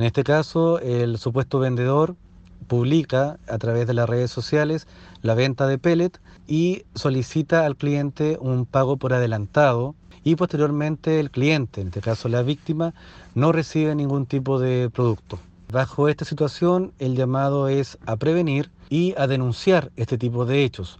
En este caso, el supuesto vendedor publica a través de las redes sociales la venta de pellet y solicita al cliente un pago por adelantado y posteriormente el cliente, en este caso la víctima, no recibe ningún tipo de producto. Bajo esta situación, el llamado es a prevenir y a denunciar este tipo de hechos.